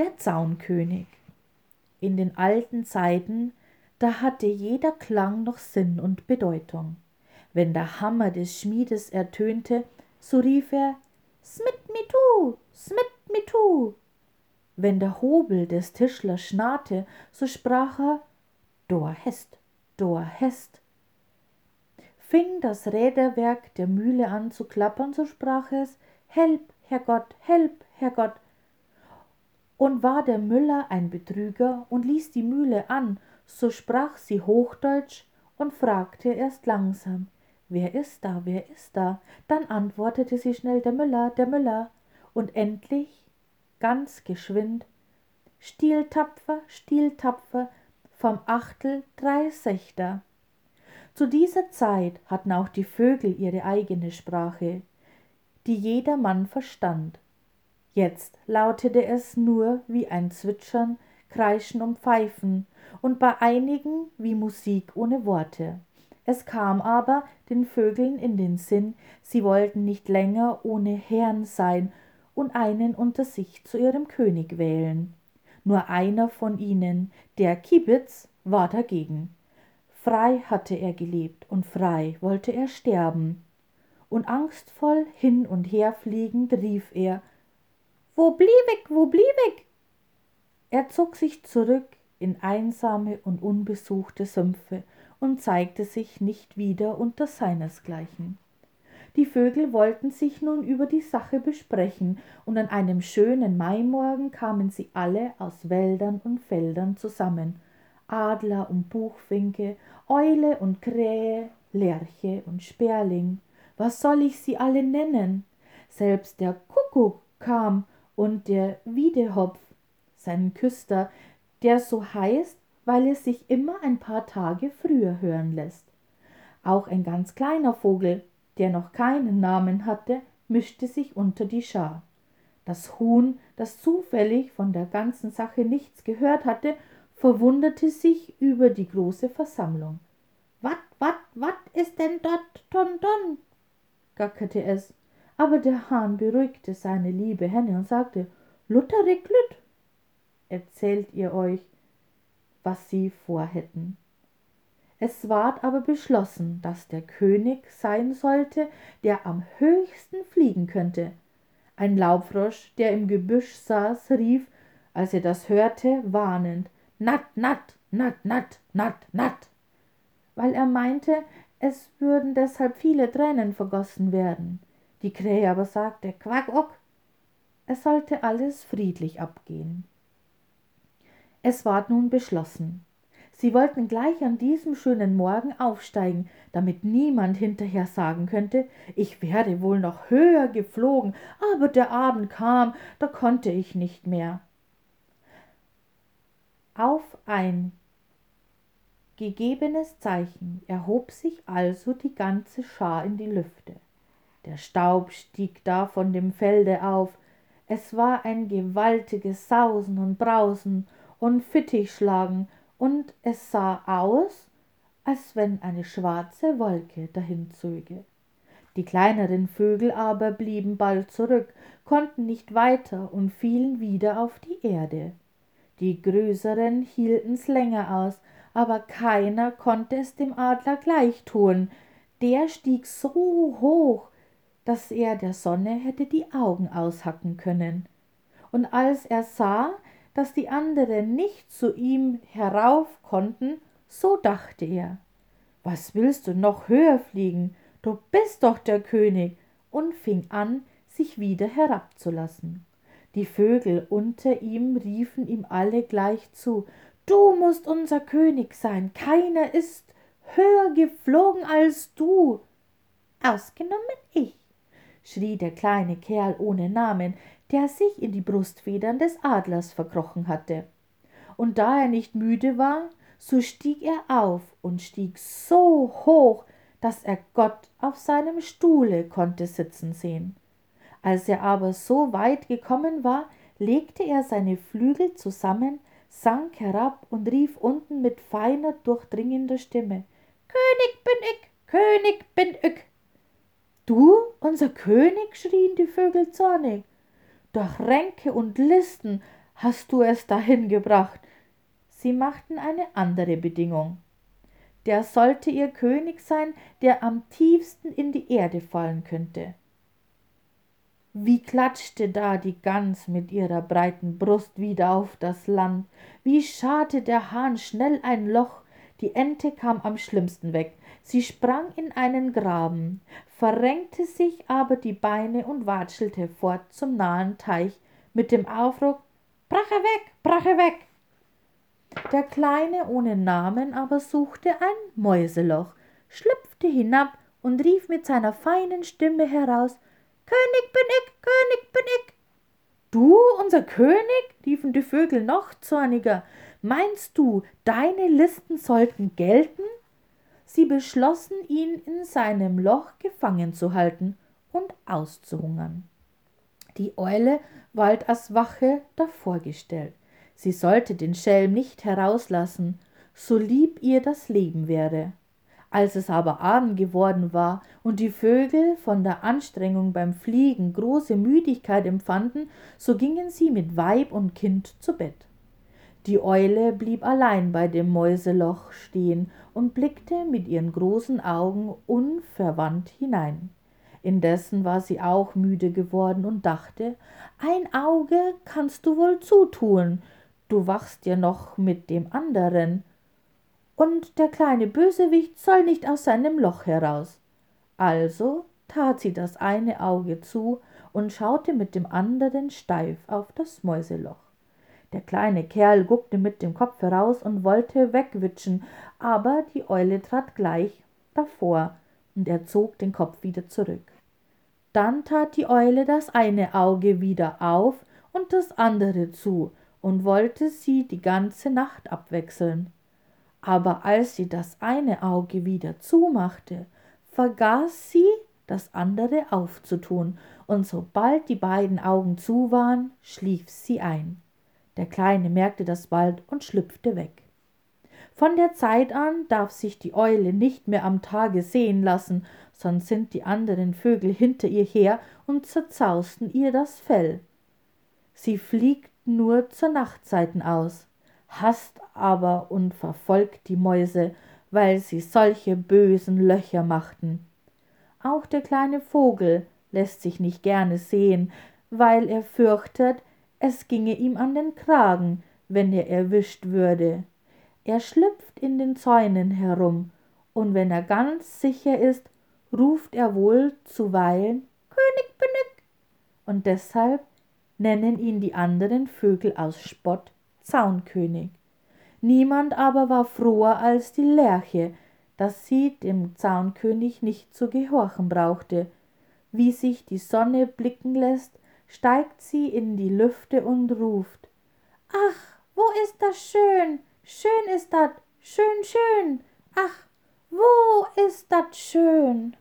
der Zaunkönig. In den alten Zeiten, da hatte jeder Klang noch Sinn und Bedeutung. Wenn der Hammer des Schmiedes ertönte, so rief er Smit mi tu, smit mi tu. Wenn der Hobel des Tischlers schnarrte, so sprach er Dor hest, dor hest. Fing das Räderwerk der Mühle an zu klappern, so sprach es Help, Herrgott, help, Herrgott. Und war der Müller ein Betrüger und ließ die Mühle an, so sprach sie Hochdeutsch und fragte erst langsam Wer ist da, wer ist da? Dann antwortete sie schnell der Müller, der Müller, und endlich, ganz geschwind, Stiel tapfer, Stiel tapfer, vom Achtel drei Sechter. Zu dieser Zeit hatten auch die Vögel ihre eigene Sprache, die jedermann verstand. Jetzt lautete es nur wie ein Zwitschern, Kreischen und Pfeifen und bei einigen wie Musik ohne Worte. Es kam aber den Vögeln in den Sinn, sie wollten nicht länger ohne Herrn sein und einen unter sich zu ihrem König wählen. Nur einer von ihnen, der Kibitz, war dagegen. Frei hatte er gelebt und frei wollte er sterben. Und angstvoll hin und her fliegend rief er Wo bliebig, wo bliebig? Er zog sich zurück in einsame und unbesuchte Sümpfe und zeigte sich nicht wieder unter seinesgleichen. Die Vögel wollten sich nun über die Sache besprechen, und an einem schönen Maimorgen kamen sie alle aus Wäldern und Feldern zusammen, Adler und Buchfinke, Eule und Krähe, Lerche und Sperling. Was soll ich sie alle nennen? Selbst der Kuckuck kam und der Wiedehopf, sein Küster, der so heißt, weil es sich immer ein paar Tage früher hören lässt. Auch ein ganz kleiner Vogel, der noch keinen Namen hatte, mischte sich unter die Schar. Das Huhn, das zufällig von der ganzen Sache nichts gehört hatte verwunderte sich über die große Versammlung. Wat, wat, wat ist denn dort, ton, ton? gackerte es. Aber der Hahn beruhigte seine liebe Henne und sagte, Lutterig Lütt, erzählt ihr euch, was sie vorhätten. Es ward aber beschlossen, dass der König sein sollte, der am höchsten fliegen könnte. Ein Laubfrosch, der im Gebüsch saß, rief, als er das hörte, warnend Natt, natt, natt, natt, natt, natt, weil er meinte, es würden deshalb viele Tränen vergossen werden. Die Krähe aber sagte Quack, ock, es sollte alles friedlich abgehen. Es ward nun beschlossen. Sie wollten gleich an diesem schönen Morgen aufsteigen, damit niemand hinterher sagen könnte, ich wäre wohl noch höher geflogen, aber der Abend kam, da konnte ich nicht mehr auf ein gegebenes Zeichen erhob sich also die ganze Schar in die Lüfte. Der Staub stieg da von dem Felde auf, es war ein gewaltiges Sausen und Brausen und Fittichschlagen, und es sah aus, als wenn eine schwarze Wolke dahinzöge. Die kleineren Vögel aber blieben bald zurück, konnten nicht weiter und fielen wieder auf die Erde. Die größeren hielten's länger aus, aber keiner konnte es dem Adler gleich tun. Der stieg so hoch, dass er der Sonne hätte die Augen aushacken können. Und als er sah, dass die anderen nicht zu ihm herauf konnten, so dachte er, was willst du noch höher fliegen? Du bist doch der König, und fing an, sich wieder herabzulassen. Die Vögel unter ihm riefen ihm alle gleich zu Du musst unser König sein, keiner ist höher geflogen als du. Ausgenommen ich, schrie der kleine Kerl ohne Namen, der sich in die Brustfedern des Adlers verkrochen hatte. Und da er nicht müde war, so stieg er auf und stieg so hoch, dass er Gott auf seinem Stuhle konnte sitzen sehen. Als er aber so weit gekommen war, legte er seine Flügel zusammen, sank herab und rief unten mit feiner, durchdringender Stimme König bin ich, König bin ich. Du, unser König? schrien die Vögel zornig. Durch Ränke und Listen hast du es dahin gebracht? Sie machten eine andere Bedingung. Der sollte ihr König sein, der am tiefsten in die Erde fallen könnte. Wie klatschte da die Gans mit ihrer breiten Brust wieder auf das Land, wie scharte der Hahn schnell ein Loch, die Ente kam am schlimmsten weg, sie sprang in einen Graben, verrenkte sich aber die Beine und watschelte fort zum nahen Teich mit dem Aufruhr Brache weg, brache weg. Der Kleine ohne Namen aber suchte ein Mäuseloch, schlüpfte hinab und rief mit seiner feinen Stimme heraus König bin ich, König bin ich. Du, unser König? riefen die Vögel noch zorniger. Meinst du, deine Listen sollten gelten? Sie beschlossen, ihn in seinem Loch gefangen zu halten und auszuhungern. Die Eule ward als Wache davorgestellt. Sie sollte den Schelm nicht herauslassen, so lieb ihr das Leben wäre. Als es aber Abend geworden war und die Vögel von der Anstrengung beim Fliegen große Müdigkeit empfanden, so gingen sie mit Weib und Kind zu Bett. Die Eule blieb allein bei dem Mäuseloch stehen und blickte mit ihren großen Augen unverwandt hinein. Indessen war sie auch müde geworden und dachte, ein Auge kannst du wohl zutun, du wachst ja noch mit dem anderen, und der kleine Bösewicht soll nicht aus seinem Loch heraus. Also tat sie das eine Auge zu und schaute mit dem anderen steif auf das Mäuseloch. Der kleine Kerl guckte mit dem Kopf heraus und wollte wegwitschen, aber die Eule trat gleich davor, und er zog den Kopf wieder zurück. Dann tat die Eule das eine Auge wieder auf und das andere zu und wollte sie die ganze Nacht abwechseln aber als sie das eine Auge wieder zumachte, vergaß sie, das andere aufzutun, und sobald die beiden Augen zu waren, schlief sie ein. Der Kleine merkte das bald und schlüpfte weg. Von der Zeit an darf sich die Eule nicht mehr am Tage sehen lassen, sonst sind die anderen Vögel hinter ihr her und zerzausten ihr das Fell. Sie fliegt nur zur Nachtzeiten aus haßt aber und verfolgt die Mäuse, weil sie solche bösen Löcher machten. Auch der kleine Vogel lässt sich nicht gerne sehen, weil er fürchtet, es ginge ihm an den Kragen, wenn er erwischt würde. Er schlüpft in den Zäunen herum, und wenn er ganz sicher ist, ruft er wohl zuweilen König bin ich. Und deshalb nennen ihn die anderen Vögel aus Spott Zaunkönig. Niemand aber war froher als die Lerche, dass sie dem Zaunkönig nicht zu gehorchen brauchte. Wie sich die Sonne blicken lässt, steigt sie in die Lüfte und ruft Ach, wo ist das schön, schön ist dat, schön, schön, ach, wo ist dat schön.